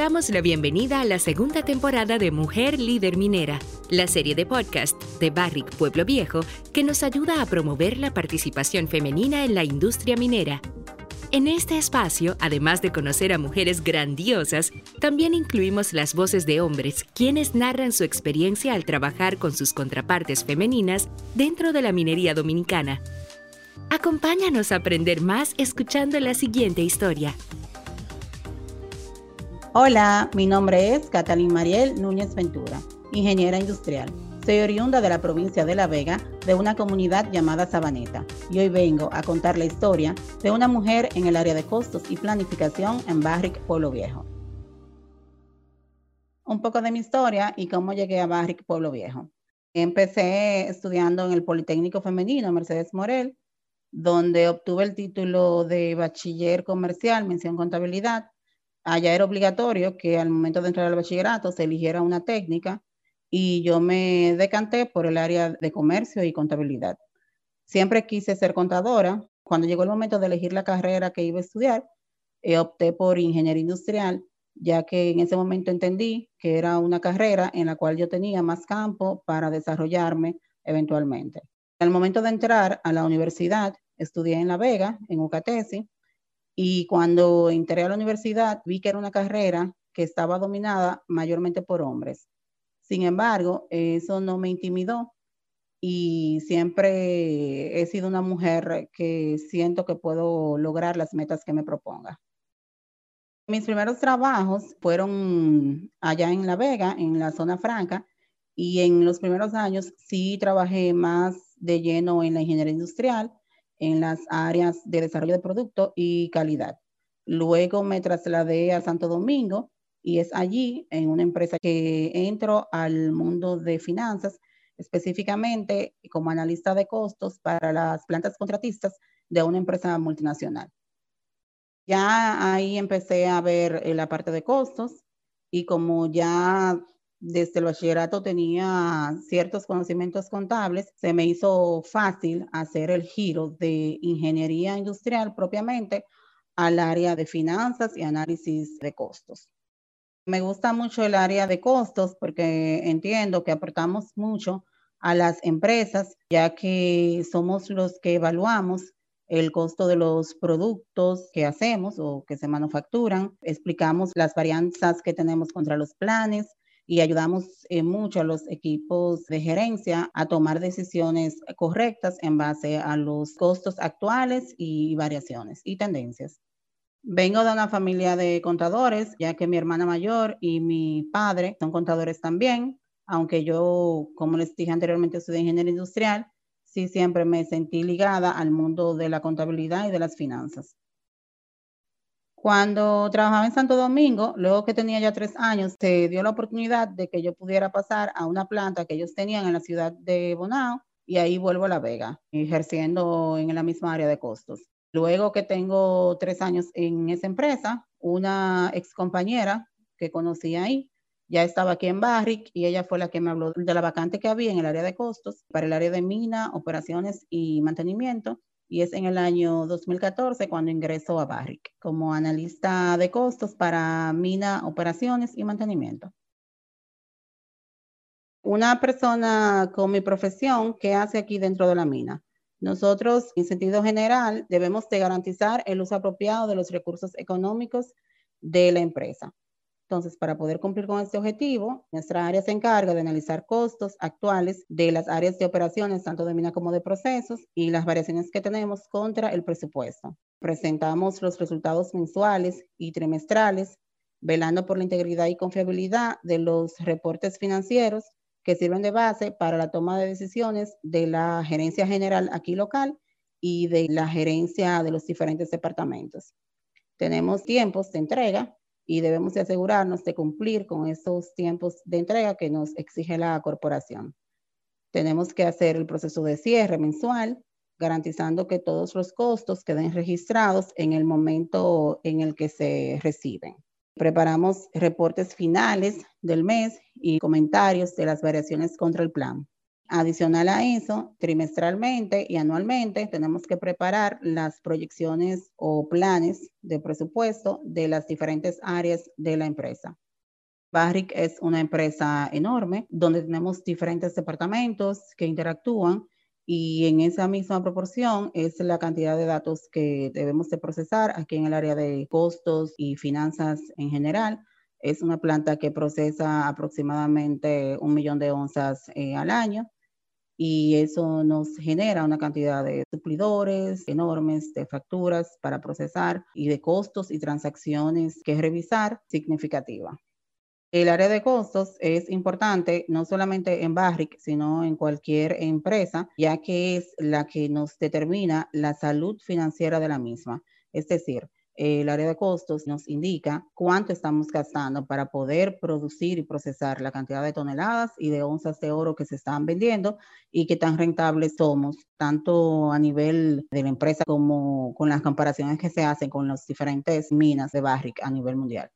damos la bienvenida a la segunda temporada de Mujer Líder Minera, la serie de podcast de Barrick Pueblo Viejo que nos ayuda a promover la participación femenina en la industria minera. En este espacio, además de conocer a mujeres grandiosas, también incluimos las voces de hombres, quienes narran su experiencia al trabajar con sus contrapartes femeninas dentro de la minería dominicana. Acompáñanos a aprender más escuchando la siguiente historia. Hola, mi nombre es Catalín Mariel Núñez Ventura, ingeniera industrial. Soy oriunda de la provincia de La Vega, de una comunidad llamada Sabaneta, y hoy vengo a contar la historia de una mujer en el área de costos y planificación en Barrick, Pueblo Viejo. Un poco de mi historia y cómo llegué a Barrick, Pueblo Viejo. Empecé estudiando en el Politécnico Femenino Mercedes Morel, donde obtuve el título de bachiller comercial, mención contabilidad, allá era obligatorio que al momento de entrar al bachillerato se eligiera una técnica y yo me decanté por el área de comercio y contabilidad. Siempre quise ser contadora. Cuando llegó el momento de elegir la carrera que iba a estudiar, eh, opté por ingeniería industrial, ya que en ese momento entendí que era una carrera en la cual yo tenía más campo para desarrollarme eventualmente. Al momento de entrar a la universidad, estudié en La Vega, en UCATESI, y cuando entré a la universidad, vi que era una carrera que estaba dominada mayormente por hombres. Sin embargo, eso no me intimidó y siempre he sido una mujer que siento que puedo lograr las metas que me proponga. Mis primeros trabajos fueron allá en La Vega, en la zona franca, y en los primeros años sí trabajé más de lleno en la ingeniería industrial en las áreas de desarrollo de producto y calidad. Luego me trasladé a Santo Domingo y es allí, en una empresa que entro al mundo de finanzas, específicamente como analista de costos para las plantas contratistas de una empresa multinacional. Ya ahí empecé a ver eh, la parte de costos y como ya desde el bachillerato tenía ciertos conocimientos contables, se me hizo fácil hacer el giro de ingeniería industrial propiamente al área de finanzas y análisis de costos. Me gusta mucho el área de costos porque entiendo que aportamos mucho a las empresas, ya que somos los que evaluamos el costo de los productos que hacemos o que se manufacturan, explicamos las varianzas que tenemos contra los planes, y ayudamos eh, mucho a los equipos de gerencia a tomar decisiones correctas en base a los costos actuales y variaciones y tendencias. Vengo de una familia de contadores, ya que mi hermana mayor y mi padre son contadores también, aunque yo, como les dije anteriormente, estudié ingeniería industrial, sí siempre me sentí ligada al mundo de la contabilidad y de las finanzas. Cuando trabajaba en Santo Domingo, luego que tenía ya tres años, se dio la oportunidad de que yo pudiera pasar a una planta que ellos tenían en la ciudad de Bonao y ahí vuelvo a La Vega, ejerciendo en la misma área de costos. Luego que tengo tres años en esa empresa, una ex compañera que conocí ahí, ya estaba aquí en Barrick y ella fue la que me habló de la vacante que había en el área de costos para el área de mina, operaciones y mantenimiento y es en el año 2014 cuando ingreso a Barrick como analista de costos para mina, operaciones y mantenimiento. Una persona con mi profesión, ¿qué hace aquí dentro de la mina? Nosotros, en sentido general, debemos de garantizar el uso apropiado de los recursos económicos de la empresa. Entonces, para poder cumplir con este objetivo, nuestra área se encarga de analizar costos actuales de las áreas de operaciones, tanto de mina como de procesos, y las variaciones que tenemos contra el presupuesto. Presentamos los resultados mensuales y trimestrales, velando por la integridad y confiabilidad de los reportes financieros que sirven de base para la toma de decisiones de la gerencia general aquí local y de la gerencia de los diferentes departamentos. Tenemos tiempos de entrega y debemos de asegurarnos de cumplir con esos tiempos de entrega que nos exige la corporación. Tenemos que hacer el proceso de cierre mensual, garantizando que todos los costos queden registrados en el momento en el que se reciben. Preparamos reportes finales del mes y comentarios de las variaciones contra el plan. Adicional a eso, trimestralmente y anualmente tenemos que preparar las proyecciones o planes de presupuesto de las diferentes áreas de la empresa. Barrick es una empresa enorme donde tenemos diferentes departamentos que interactúan y en esa misma proporción es la cantidad de datos que debemos de procesar aquí en el área de costos y finanzas en general es una planta que procesa aproximadamente un millón de onzas eh, al año y eso nos genera una cantidad de suplidores enormes de facturas para procesar y de costos y transacciones que revisar significativa. El área de costos es importante no solamente en Barrick, sino en cualquier empresa, ya que es la que nos determina la salud financiera de la misma. Es decir, el área de costos nos indica cuánto estamos gastando para poder producir y procesar la cantidad de toneladas y de onzas de oro que se están vendiendo y qué tan rentables somos, tanto a nivel de la empresa como con las comparaciones que se hacen con las diferentes minas de Barrick a nivel mundial.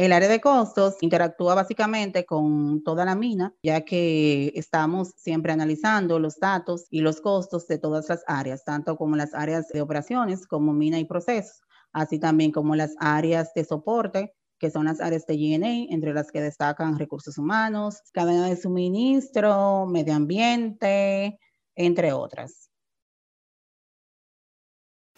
El área de costos interactúa básicamente con toda la mina, ya que estamos siempre analizando los datos y los costos de todas las áreas, tanto como las áreas de operaciones como mina y procesos, así también como las áreas de soporte, que son las áreas de GNA, entre las que destacan recursos humanos, cadena de suministro, medio ambiente, entre otras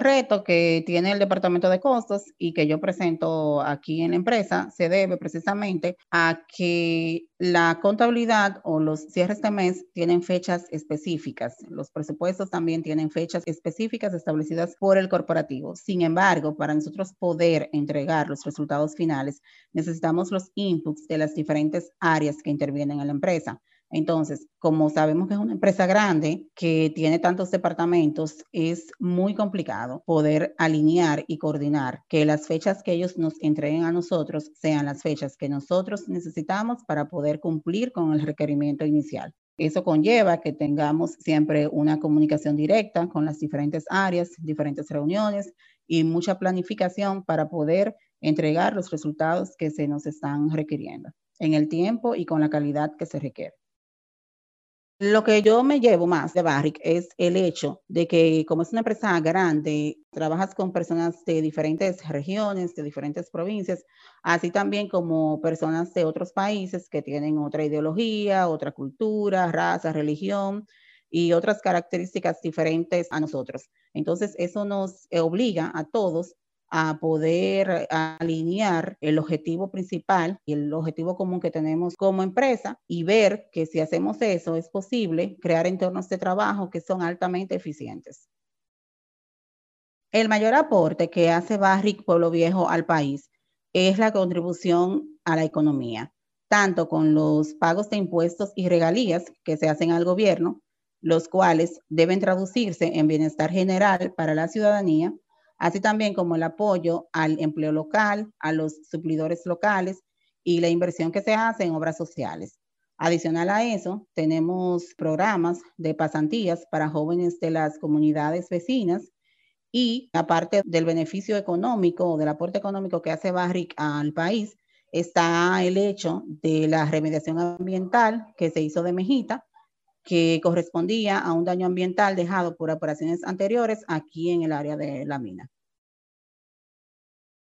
reto que tiene el departamento de costos y que yo presento aquí en la empresa se debe precisamente a que la contabilidad o los cierres de mes tienen fechas específicas. Los presupuestos también tienen fechas específicas establecidas por el corporativo. Sin embargo, para nosotros poder entregar los resultados finales, necesitamos los inputs de las diferentes áreas que intervienen en la empresa. Entonces, como sabemos que es una empresa grande que tiene tantos departamentos, es muy complicado poder alinear y coordinar que las fechas que ellos nos entreguen a nosotros sean las fechas que nosotros necesitamos para poder cumplir con el requerimiento inicial. Eso conlleva que tengamos siempre una comunicación directa con las diferentes áreas, diferentes reuniones y mucha planificación para poder entregar los resultados que se nos están requiriendo en el tiempo y con la calidad que se requiere. Lo que yo me llevo más de Barrick es el hecho de que como es una empresa grande, trabajas con personas de diferentes regiones, de diferentes provincias, así también como personas de otros países que tienen otra ideología, otra cultura, raza, religión y otras características diferentes a nosotros. Entonces, eso nos obliga a todos a poder alinear el objetivo principal y el objetivo común que tenemos como empresa y ver que si hacemos eso es posible crear entornos de trabajo que son altamente eficientes. El mayor aporte que hace Barrick Pueblo Viejo al país es la contribución a la economía, tanto con los pagos de impuestos y regalías que se hacen al gobierno, los cuales deben traducirse en bienestar general para la ciudadanía, así también como el apoyo al empleo local, a los suplidores locales y la inversión que se hace en obras sociales. Adicional a eso, tenemos programas de pasantías para jóvenes de las comunidades vecinas y aparte del beneficio económico o del aporte económico que hace Barrick al país, está el hecho de la remediación ambiental que se hizo de Mejita, que correspondía a un daño ambiental dejado por operaciones anteriores aquí en el área de la mina.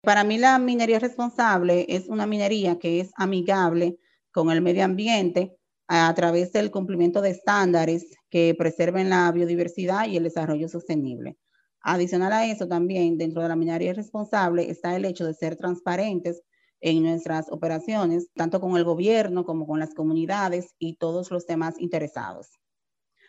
Para mí la minería responsable es una minería que es amigable con el medio ambiente a través del cumplimiento de estándares que preserven la biodiversidad y el desarrollo sostenible. Adicional a eso, también dentro de la minería responsable está el hecho de ser transparentes en nuestras operaciones, tanto con el gobierno como con las comunidades y todos los demás interesados.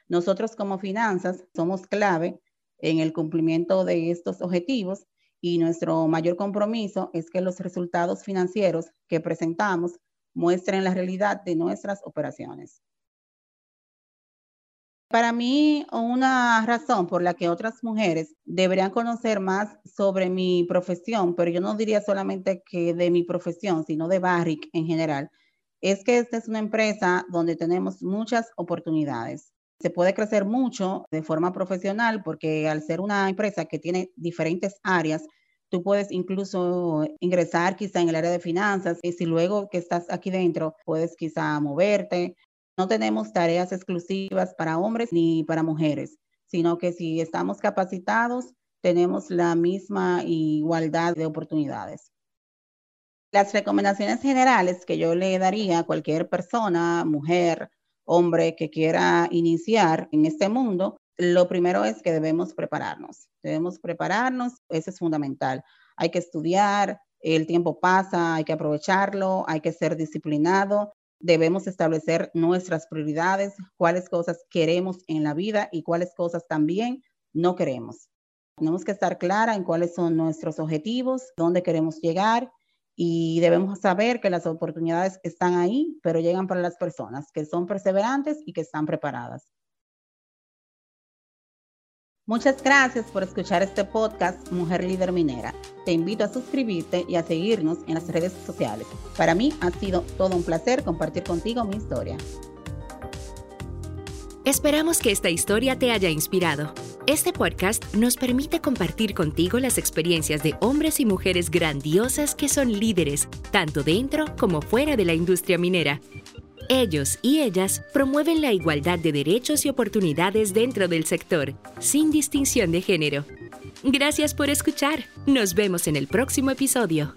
Nosotros como finanzas somos clave en el cumplimiento de estos objetivos y nuestro mayor compromiso es que los resultados financieros que presentamos muestren la realidad de nuestras operaciones. Para mí, una razón por la que otras mujeres deberían conocer más sobre mi profesión, pero yo no diría solamente que de mi profesión, sino de Barrick en general, es que esta es una empresa donde tenemos muchas oportunidades. Se puede crecer mucho de forma profesional porque al ser una empresa que tiene diferentes áreas, tú puedes incluso ingresar quizá en el área de finanzas y si luego que estás aquí dentro puedes quizá moverte No tenemos tareas exclusivas para hombres ni para mujeres, sino que si estamos capacitados, tenemos la misma igualdad de oportunidades. Las recomendaciones generales que yo le daría a cualquier persona, mujer, hombre que quiera iniciar en este mundo, lo primero es que debemos prepararnos. Debemos prepararnos, eso es fundamental. Hay que estudiar, el tiempo pasa, hay que aprovecharlo, hay que ser disciplinado, debemos establecer nuestras prioridades, cuáles cosas queremos en la vida y cuáles cosas también no queremos. Tenemos que estar clara en cuáles son nuestros objetivos, dónde queremos llegar y debemos saber que las oportunidades están ahí, pero llegan para las personas que son perseverantes y que están preparadas. Muchas gracias por escuchar este podcast Mujer Líder Minera. Te invito a suscribirte y a seguirnos en las redes sociales. Para mí ha sido todo un placer compartir contigo mi historia. Esperamos que esta historia te haya inspirado. Este podcast nos permite compartir contigo las experiencias de hombres y mujeres grandiosas que son líderes, tanto dentro como fuera de la industria minera. Ellos y ellas promueven la igualdad de derechos y oportunidades dentro del sector, sin distinción de género. Gracias por escuchar. Nos vemos en el próximo episodio.